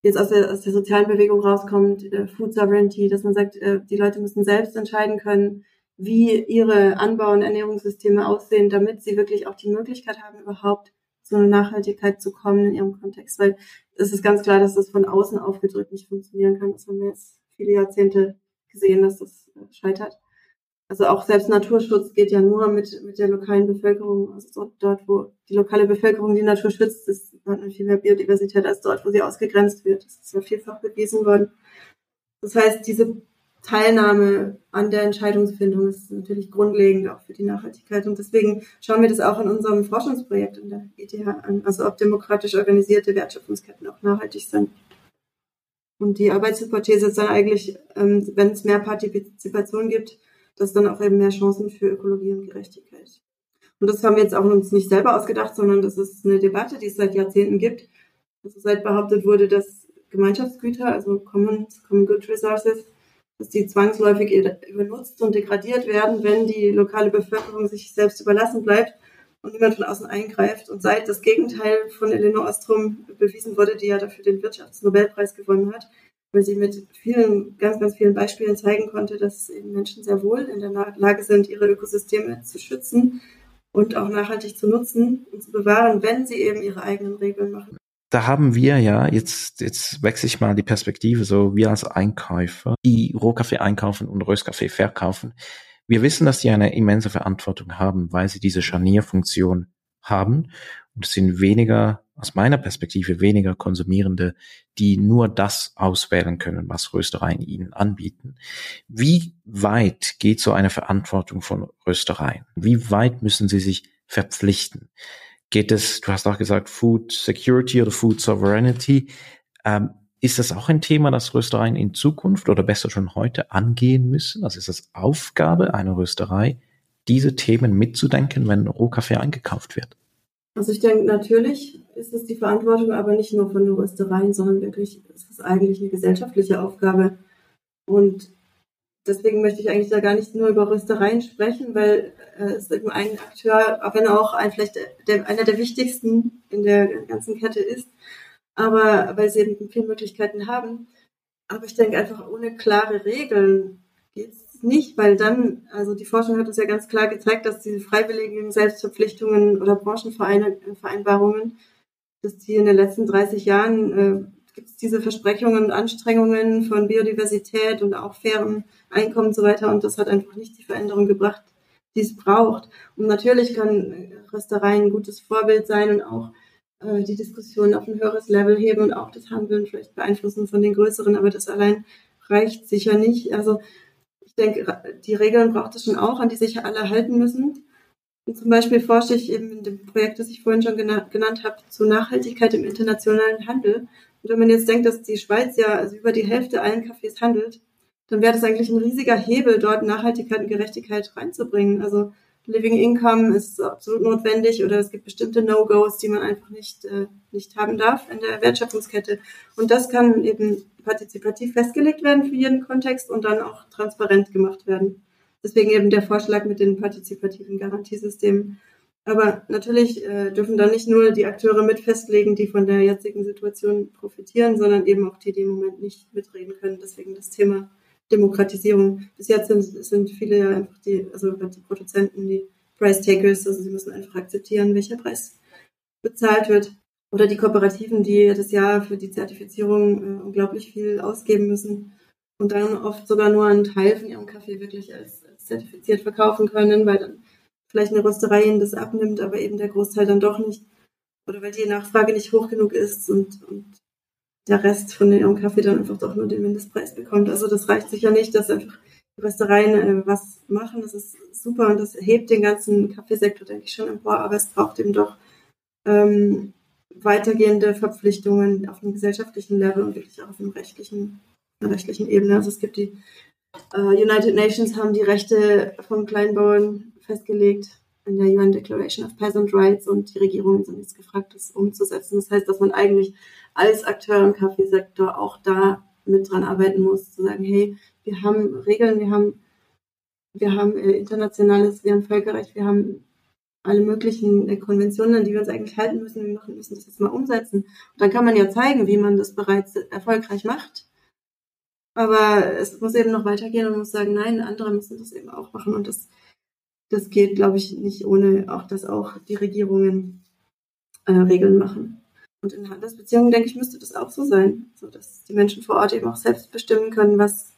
Speaker 1: jetzt aus der, aus der sozialen Bewegung rauskommt, äh, Food Sovereignty, dass man sagt, äh, die Leute müssen selbst entscheiden können, wie ihre Anbau- und Ernährungssysteme aussehen, damit sie wirklich auch die Möglichkeit haben, überhaupt zu einer Nachhaltigkeit zu kommen in ihrem Kontext. Weil es ist ganz klar, dass das von außen aufgedrückt nicht funktionieren kann. Das haben wir jetzt viele Jahrzehnte gesehen, dass das äh, scheitert. Also auch selbst Naturschutz geht ja nur mit, mit der lokalen Bevölkerung. Also dort, wo die lokale Bevölkerung die Natur schützt, ist, hat man viel mehr Biodiversität als dort, wo sie ausgegrenzt wird. Das ist ja vielfach bewiesen worden. Das heißt, diese Teilnahme an der Entscheidungsfindung ist natürlich grundlegend auch für die Nachhaltigkeit. Und deswegen schauen wir das auch in unserem Forschungsprojekt in der ETH an, also ob demokratisch organisierte Wertschöpfungsketten auch nachhaltig sind. Und die Arbeitshypothese ist dann eigentlich, ähm, wenn es mehr Partizipation gibt, dass dann auch eben mehr Chancen für Ökologie und Gerechtigkeit. Und das haben wir jetzt auch uns nicht selber ausgedacht, sondern das ist eine Debatte, die es seit Jahrzehnten gibt. Also seit behauptet wurde, dass Gemeinschaftsgüter, also Common, Common Good Resources, dass die zwangsläufig benutzt und degradiert werden, wenn die lokale Bevölkerung sich selbst überlassen bleibt und niemand von außen eingreift. Und seit das Gegenteil von Elinor Ostrom bewiesen wurde, die ja dafür den Wirtschaftsnobelpreis gewonnen hat, weil sie mit vielen, ganz, ganz vielen Beispielen zeigen konnte, dass eben Menschen sehr wohl in der Lage sind, ihre Ökosysteme zu schützen und auch nachhaltig zu nutzen und zu bewahren, wenn sie eben ihre eigenen Regeln machen
Speaker 2: da haben wir ja, jetzt, jetzt wechsle ich mal die Perspektive, so wir als Einkäufer, die Rohkaffee einkaufen und Röstkaffee verkaufen. Wir wissen, dass die eine immense Verantwortung haben, weil sie diese Scharnierfunktion haben. Und es sind weniger, aus meiner Perspektive, weniger Konsumierende, die nur das auswählen können, was Röstereien ihnen anbieten. Wie weit geht so eine Verantwortung von Röstereien? Wie weit müssen sie sich verpflichten? Geht es, du hast auch gesagt, Food Security oder Food Sovereignty. Ähm, ist das auch ein Thema, das Röstereien in Zukunft oder besser schon heute angehen müssen? Also ist es Aufgabe einer Rösterei, diese Themen mitzudenken, wenn Rohkaffee eingekauft wird?
Speaker 1: Also ich denke, natürlich ist es die Verantwortung, aber nicht nur von den Röstereien, sondern wirklich ist es eigentlich eine gesellschaftliche Aufgabe. Und deswegen möchte ich eigentlich da gar nicht nur über Röstereien sprechen, weil äh, es eben ein Akteur, auch wenn er auch ein, vielleicht der, einer der wichtigsten in der ganzen Kette ist, aber weil sie eben viele Möglichkeiten haben. Aber ich denke einfach, ohne klare Regeln geht es nicht, weil dann, also die Forschung hat uns ja ganz klar gezeigt, dass diese freiwilligen Selbstverpflichtungen oder Branchenvereinbarungen, dass die in den letzten 30 Jahren äh, gibt es diese Versprechungen und Anstrengungen von Biodiversität und auch fairen Einkommen und so weiter. Und das hat einfach nicht die Veränderung gebracht, die es braucht. Und natürlich kann Röstereien ein gutes Vorbild sein und auch äh, die Diskussion auf ein höheres Level heben und auch das Handeln vielleicht beeinflussen von den größeren, aber das allein reicht sicher nicht. Also ich denke, die Regeln braucht es schon auch, an die sich alle halten müssen. Und zum Beispiel forsche ich eben in dem Projekt, das ich vorhin schon genannt, genannt habe, zu Nachhaltigkeit im internationalen Handel. Und wenn man jetzt denkt, dass die Schweiz ja also über die Hälfte allen Kaffees handelt, dann wäre das eigentlich ein riesiger Hebel, dort Nachhaltigkeit und Gerechtigkeit reinzubringen. Also Living Income ist absolut notwendig oder es gibt bestimmte No-Gos, die man einfach nicht, äh, nicht haben darf in der Wertschöpfungskette. Und das kann eben partizipativ festgelegt werden für jeden Kontext und dann auch transparent gemacht werden. Deswegen eben der Vorschlag mit den partizipativen Garantiesystemen. Aber natürlich äh, dürfen da nicht nur die Akteure mit festlegen, die von der jetzigen Situation profitieren, sondern eben auch die, die im Moment nicht mitreden können. Deswegen das Thema Demokratisierung. Bis jetzt sind, sind viele ja einfach die, also die Produzenten, die Price Takers, also sie müssen einfach akzeptieren, welcher Preis bezahlt wird. Oder die Kooperativen, die jedes Jahr für die Zertifizierung äh, unglaublich viel ausgeben müssen und dann oft sogar nur einen Teil von ihrem Kaffee wirklich als, als zertifiziert verkaufen können, weil dann vielleicht eine Rösterei ihnen das abnimmt, aber eben der Großteil dann doch nicht. Oder weil die Nachfrage nicht hoch genug ist und, und der Rest von ihrem Kaffee dann einfach doch nur den Mindestpreis bekommt. Also das reicht sicher nicht, dass einfach die Röstereien äh, was machen. Das ist super und das hebt den ganzen Kaffeesektor, denke ich, schon empor. Aber es braucht eben doch ähm, weitergehende Verpflichtungen auf einem gesellschaftlichen Level und wirklich auch auf einem rechtlichen, einer rechtlichen Ebene. Also es gibt die äh, United Nations haben die Rechte von Kleinbauern festgelegt in der UN Declaration of Peasant Rights und die Regierungen sind jetzt gefragt, das umzusetzen. Das heißt, dass man eigentlich als Akteur im Kaffeesektor auch da mit dran arbeiten muss, zu sagen, hey, wir haben Regeln, wir haben, wir haben äh, internationales, wir haben Völkerrecht, wir haben alle möglichen äh, Konventionen, an die wir uns eigentlich halten müssen. Wir müssen das jetzt mal umsetzen. Und dann kann man ja zeigen, wie man das bereits erfolgreich macht. Aber es muss eben noch weitergehen und muss sagen, nein, andere müssen das eben auch machen. Und das, das geht, glaube ich, nicht ohne auch, dass auch die Regierungen äh, Regeln machen. Und in Handelsbeziehungen, denke ich, müsste das auch so sein, so dass die Menschen vor Ort eben auch selbst bestimmen können, was,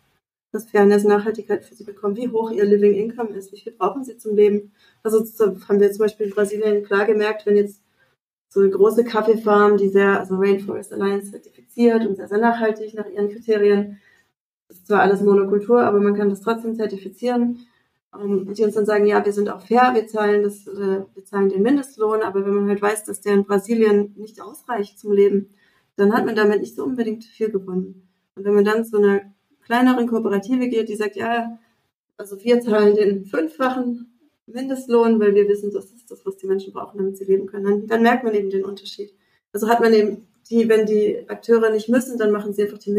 Speaker 1: was Fairness, Nachhaltigkeit für sie bekommen, wie hoch ihr Living Income ist, wie viel brauchen sie zum Leben. Also haben wir zum Beispiel in Brasilien klar gemerkt, wenn jetzt so eine große Kaffeefarm, die sehr, also Rainforest Alliance zertifiziert und sehr, sehr nachhaltig nach ihren Kriterien, das ist zwar alles Monokultur, aber man kann das trotzdem zertifizieren. Um, die uns dann sagen, ja, wir sind auch fair, wir zahlen das, äh, wir zahlen den Mindestlohn, aber wenn man halt weiß, dass der in Brasilien nicht ausreicht zum Leben, dann hat man damit nicht so unbedingt viel gewonnen. Und wenn man dann zu einer kleineren Kooperative geht, die sagt, ja, also wir zahlen den fünffachen Mindestlohn, weil wir wissen, das ist das, was die Menschen brauchen, damit sie leben können, dann, dann merkt man eben den Unterschied. Also hat man eben die, wenn die Akteure nicht müssen, dann machen sie einfach die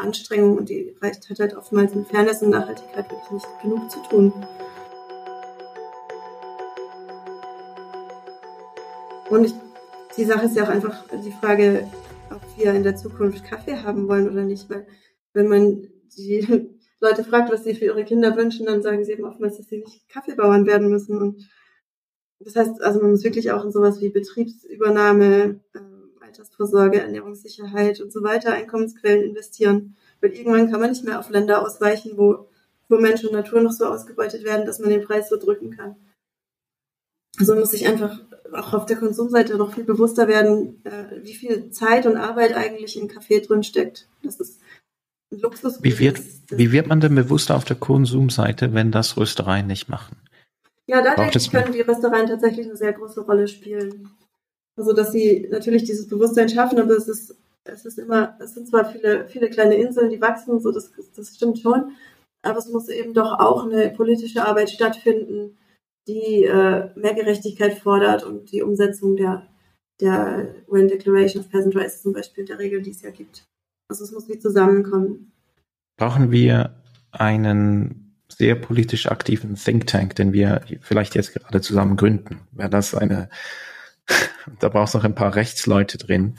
Speaker 1: Minimalanstrengung und die reicht hat halt oftmals in Fairness und Nachhaltigkeit wirklich nicht genug zu tun. Und ich, die Sache ist ja auch einfach die Frage, ob wir in der Zukunft Kaffee haben wollen oder nicht, weil wenn man die Leute fragt, was sie für ihre Kinder wünschen, dann sagen sie eben oftmals, dass sie nicht Kaffeebauern werden müssen. Und das heißt, also man muss wirklich auch in sowas wie Betriebsübernahme, äh, Altersvorsorge, Ernährungssicherheit und so weiter, Einkommensquellen investieren. Weil irgendwann kann man nicht mehr auf Länder ausweichen, wo, wo Mensch und Natur noch so ausgebeutet werden, dass man den Preis so drücken kann. Also muss sich einfach auch auf der Konsumseite noch viel bewusster werden, äh, wie viel Zeit und Arbeit eigentlich im Kaffee drin steckt. Das ist ein Luxus.
Speaker 2: Wie wird, wie wird man denn bewusster auf der Konsumseite, wenn das Röstereien nicht machen?
Speaker 1: Ja, da denke ich, können die Röstereien tatsächlich eine sehr große Rolle spielen. Also, dass sie natürlich dieses Bewusstsein schaffen, aber es ist, es ist immer, es sind zwar viele, viele kleine Inseln, die wachsen, so das, das stimmt schon, aber es muss eben doch auch eine politische Arbeit stattfinden, die äh, mehr Gerechtigkeit fordert und die Umsetzung der, der UN Declaration of Peasant Rights zum Beispiel, der Regel, die es ja gibt. Also es muss wie zusammenkommen.
Speaker 2: Brauchen wir einen sehr politisch aktiven Think Tank, den wir vielleicht jetzt gerade zusammen gründen? Wäre das eine da brauchst du noch ein paar Rechtsleute drin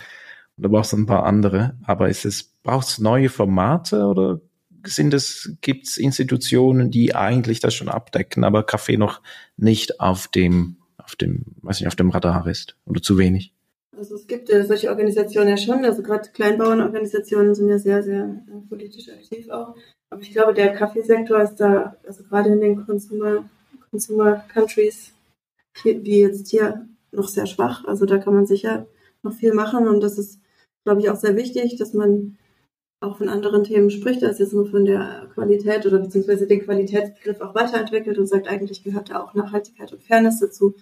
Speaker 2: und da brauchst du ein paar andere. Aber ist es, braucht es neue Formate oder sind es, gibt es Institutionen, die eigentlich das schon abdecken, aber Kaffee noch nicht auf dem, auf dem, weiß nicht, auf dem Radar ist oder zu wenig?
Speaker 1: Also es gibt ja solche Organisationen ja schon, also gerade Kleinbauernorganisationen sind ja sehr, sehr äh, politisch aktiv auch. Aber ich glaube, der Kaffeesektor ist da, also gerade in den Consumer, Consumer Countries, wie jetzt hier, noch sehr schwach. Also da kann man sicher noch viel machen und das ist, glaube ich, auch sehr wichtig, dass man auch von anderen Themen spricht, als jetzt nur von der Qualität oder beziehungsweise den Qualitätsbegriff auch weiterentwickelt und sagt, eigentlich gehört da auch Nachhaltigkeit und Fairness dazu,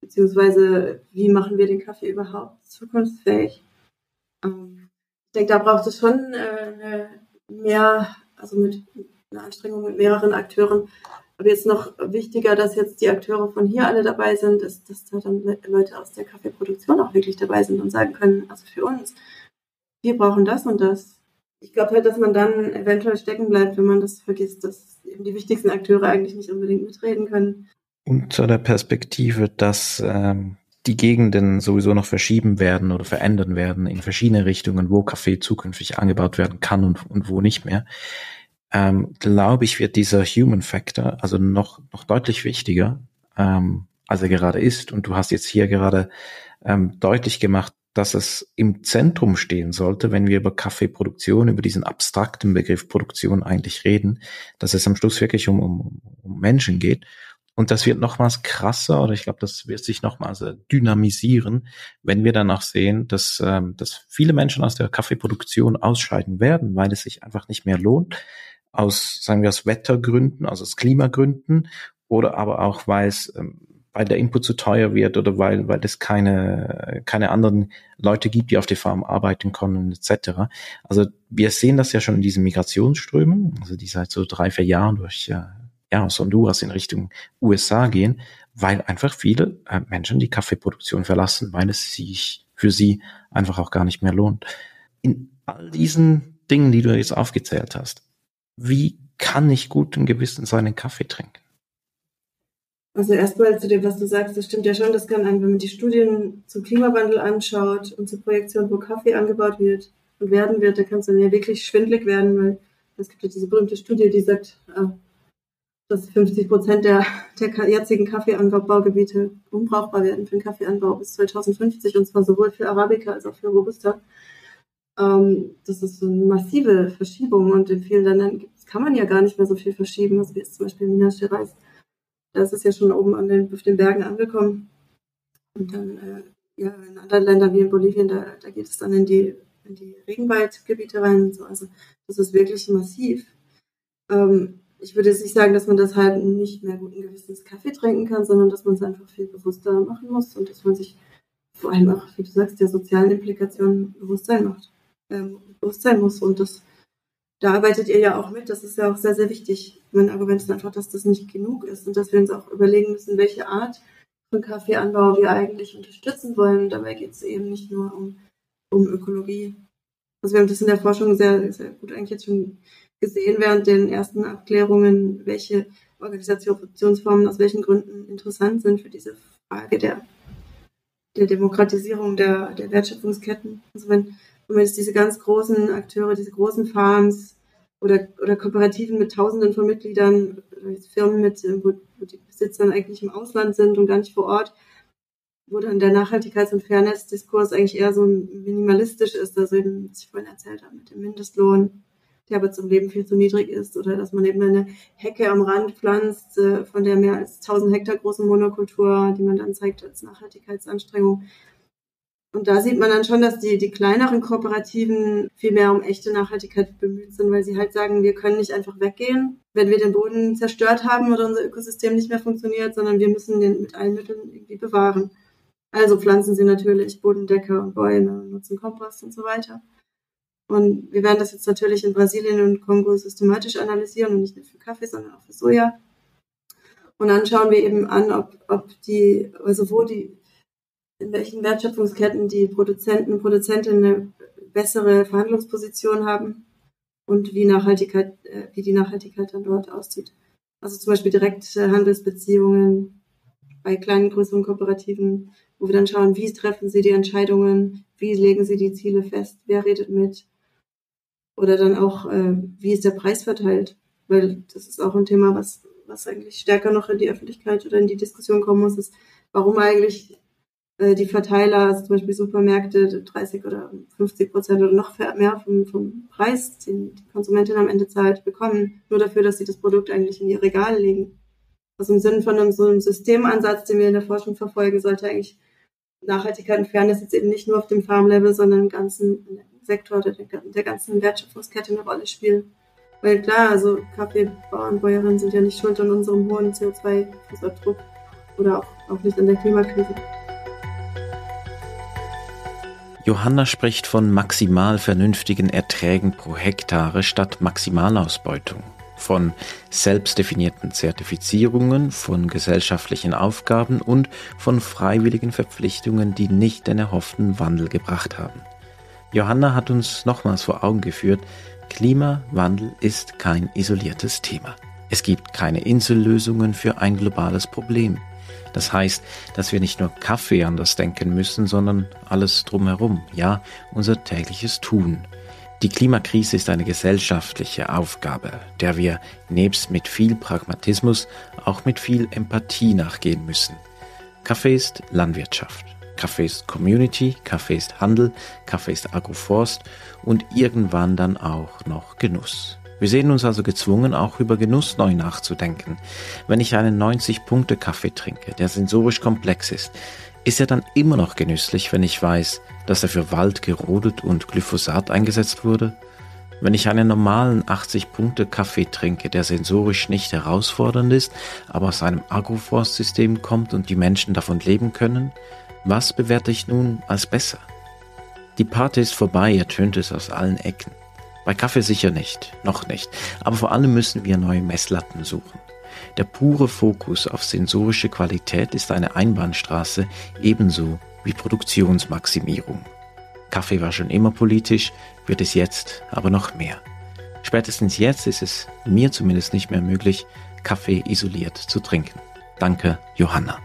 Speaker 1: beziehungsweise wie machen wir den Kaffee überhaupt zukunftsfähig. Ähm, ich denke, da braucht es schon äh, mehr, also mit einer Anstrengung mit mehreren Akteuren, aber jetzt noch wichtiger, dass jetzt die Akteure von hier alle dabei sind, ist, dass da dann Leute aus der Kaffeeproduktion auch wirklich dabei sind und sagen können, also für uns, wir brauchen das und das. Ich glaube halt, dass man dann eventuell stecken bleibt, wenn man das vergisst, dass eben die wichtigsten Akteure eigentlich nicht unbedingt mitreden können.
Speaker 2: Unter der Perspektive, dass ähm, die Gegenden sowieso noch verschieben werden oder verändern werden in verschiedene Richtungen, wo Kaffee zukünftig angebaut werden kann und, und wo nicht mehr ähm, glaube ich, wird dieser Human Factor also noch, noch deutlich wichtiger, ähm, als er gerade ist. Und du hast jetzt hier gerade ähm, deutlich gemacht, dass es im Zentrum stehen sollte, wenn wir über Kaffeeproduktion, über diesen abstrakten Begriff Produktion eigentlich reden, dass es am Schluss wirklich um, um, um Menschen geht. Und das wird nochmals krasser oder ich glaube, das wird sich nochmals dynamisieren, wenn wir danach sehen, dass, ähm, dass viele Menschen aus der Kaffeeproduktion ausscheiden werden, weil es sich einfach nicht mehr lohnt, aus, sagen wir, aus Wettergründen, also aus Klimagründen oder aber auch, weil es ähm, weil der Input zu teuer wird oder weil, weil es keine, keine anderen Leute gibt, die auf der Farm arbeiten können, etc. Also wir sehen das ja schon in diesen Migrationsströmen, also die seit so drei, vier Jahren durch ja, ja, aus Honduras in Richtung USA gehen, weil einfach viele äh, Menschen die Kaffeeproduktion verlassen, weil es sich für sie einfach auch gar nicht mehr lohnt. In all diesen Dingen, die du jetzt aufgezählt hast, wie kann ich guten Gewissens einen Kaffee trinken?
Speaker 1: Also erstmal zu dem, was du sagst, das stimmt ja schon, das kann einem, wenn man die Studien zum Klimawandel anschaut und zur Projektion, wo Kaffee angebaut wird und werden wird, da kann es dann ja wirklich schwindlig werden, weil es gibt ja diese berühmte Studie, die sagt, äh, dass 50 Prozent der, der jetzigen Kaffeeanbaugebiete unbrauchbar werden für den Kaffeeanbau bis 2050 und zwar sowohl für Arabica als auch für Robusta. Ähm, das ist so eine massive Verschiebung und in vielen Ländern kann man ja gar nicht mehr so viel verschieben, also wie es zum Beispiel in Minas Gerais. Da ist es ja schon oben an den, auf den Bergen angekommen. Und dann äh, ja, in anderen Ländern wie in Bolivien, da, da geht es dann in die, in die Regenwaldgebiete rein und so. Also das ist wirklich massiv. Ähm, ich würde jetzt nicht sagen, dass man deshalb nicht mehr guten Gewissens Kaffee trinken kann, sondern dass man es einfach viel bewusster machen muss und dass man sich vor allem auch, wie du sagst, der sozialen Implikationen Bewusstsein macht, ähm, Bewusstsein muss. Und das, da arbeitet ihr ja auch mit. Das ist ja auch sehr, sehr wichtig. Mein Argument ist einfach, dass das nicht genug ist und dass wir uns auch überlegen müssen, welche Art von Kaffeeanbau wir eigentlich unterstützen wollen. dabei geht es eben nicht nur um, um Ökologie. Also wir haben das in der Forschung sehr, sehr gut eigentlich jetzt schon gesehen während den ersten Abklärungen, welche Organisationsformen aus welchen Gründen interessant sind für diese Frage der, der Demokratisierung der, der Wertschöpfungsketten. Also wenn, wenn man jetzt diese ganz großen Akteure, diese großen Farms oder, oder Kooperativen mit Tausenden von Mitgliedern, Firmen mit, wo, wo die Besitzer eigentlich im Ausland sind und gar nicht vor Ort, wo dann der Nachhaltigkeits- und Fairness-Diskurs eigentlich eher so minimalistisch ist, also eben, was ich vorhin erzählt habe, mit dem Mindestlohn der aber zum Leben viel zu niedrig ist oder dass man eben eine Hecke am Rand pflanzt äh, von der mehr als 1000 Hektar großen Monokultur, die man dann zeigt als Nachhaltigkeitsanstrengung. Und da sieht man dann schon, dass die, die kleineren Kooperativen viel mehr um echte Nachhaltigkeit bemüht sind, weil sie halt sagen, wir können nicht einfach weggehen, wenn wir den Boden zerstört haben oder unser Ökosystem nicht mehr funktioniert, sondern wir müssen den mit allen Mitteln irgendwie bewahren. Also pflanzen sie natürlich Bodendecke und Bäume, nutzen Kompost und so weiter. Und wir werden das jetzt natürlich in Brasilien und Kongo systematisch analysieren und nicht nur für Kaffee, sondern auch für Soja. Und dann schauen wir eben an, ob, ob die, also wo die, in welchen Wertschöpfungsketten die Produzenten und Produzentinnen eine bessere Verhandlungsposition haben und wie Nachhaltigkeit, äh, wie die Nachhaltigkeit dann dort aussieht. Also zum Beispiel direkte Handelsbeziehungen bei kleinen, größeren Kooperativen, wo wir dann schauen, wie treffen sie die Entscheidungen, wie legen sie die Ziele fest, wer redet mit, oder dann auch, äh, wie ist der Preis verteilt? Weil das ist auch ein Thema, was, was eigentlich stärker noch in die Öffentlichkeit oder in die Diskussion kommen muss, ist, warum eigentlich die Verteiler, also zum Beispiel Supermärkte, 30 oder 50 Prozent oder noch mehr vom, vom Preis, den die Konsumentin am Ende zahlt, bekommen, nur dafür, dass sie das Produkt eigentlich in ihr Regal legen. Also im Sinne von einem, so einem Systemansatz, den wir in der Forschung verfolgen, sollte eigentlich Nachhaltigkeit und Fairness jetzt eben nicht nur auf dem Farmlevel, sondern im ganzen, Sektor der, der ganzen Wertschöpfungskette eine Rolle spielen. Weil klar, also Kaffeebauern, Bäuerinnen sind ja nicht schuld an unserem hohen CO2-Fußabdruck oder auch, auch nicht an der Klimakrise.
Speaker 2: Johanna spricht von maximal vernünftigen Erträgen pro Hektare statt Maximalausbeutung, von selbstdefinierten Zertifizierungen, von gesellschaftlichen Aufgaben und von freiwilligen Verpflichtungen, die nicht den erhofften Wandel gebracht haben. Johanna hat uns nochmals vor Augen geführt, Klimawandel ist kein isoliertes Thema. Es gibt keine Insellösungen für ein globales Problem. Das heißt, dass wir nicht nur Kaffee anders denken müssen, sondern alles drumherum, ja, unser tägliches Tun. Die Klimakrise ist eine gesellschaftliche Aufgabe, der wir nebst mit viel Pragmatismus auch mit viel Empathie nachgehen müssen. Kaffee ist Landwirtschaft. Kaffee ist Community, Kaffee ist Handel, Kaffee ist Agroforst und irgendwann dann auch noch Genuss. Wir sehen uns also gezwungen, auch über Genuss neu nachzudenken. Wenn ich einen 90-Punkte-Kaffee trinke, der sensorisch komplex ist, ist er dann immer noch genüsslich, wenn ich weiß, dass er für Wald gerodet und Glyphosat eingesetzt wurde? Wenn ich einen normalen 80-Punkte-Kaffee trinke, der sensorisch nicht herausfordernd ist, aber aus einem Agroforstsystem kommt und die Menschen davon leben können, was bewerte ich nun als besser? Die Party ist vorbei, ertönt es aus allen Ecken. Bei Kaffee sicher nicht, noch nicht, aber vor allem müssen wir neue Messlatten suchen. Der pure Fokus auf sensorische Qualität ist eine Einbahnstraße, ebenso wie Produktionsmaximierung. Kaffee war schon immer politisch, wird es jetzt aber noch mehr. Spätestens jetzt ist es mir zumindest nicht mehr möglich, Kaffee isoliert zu trinken. Danke, Johanna.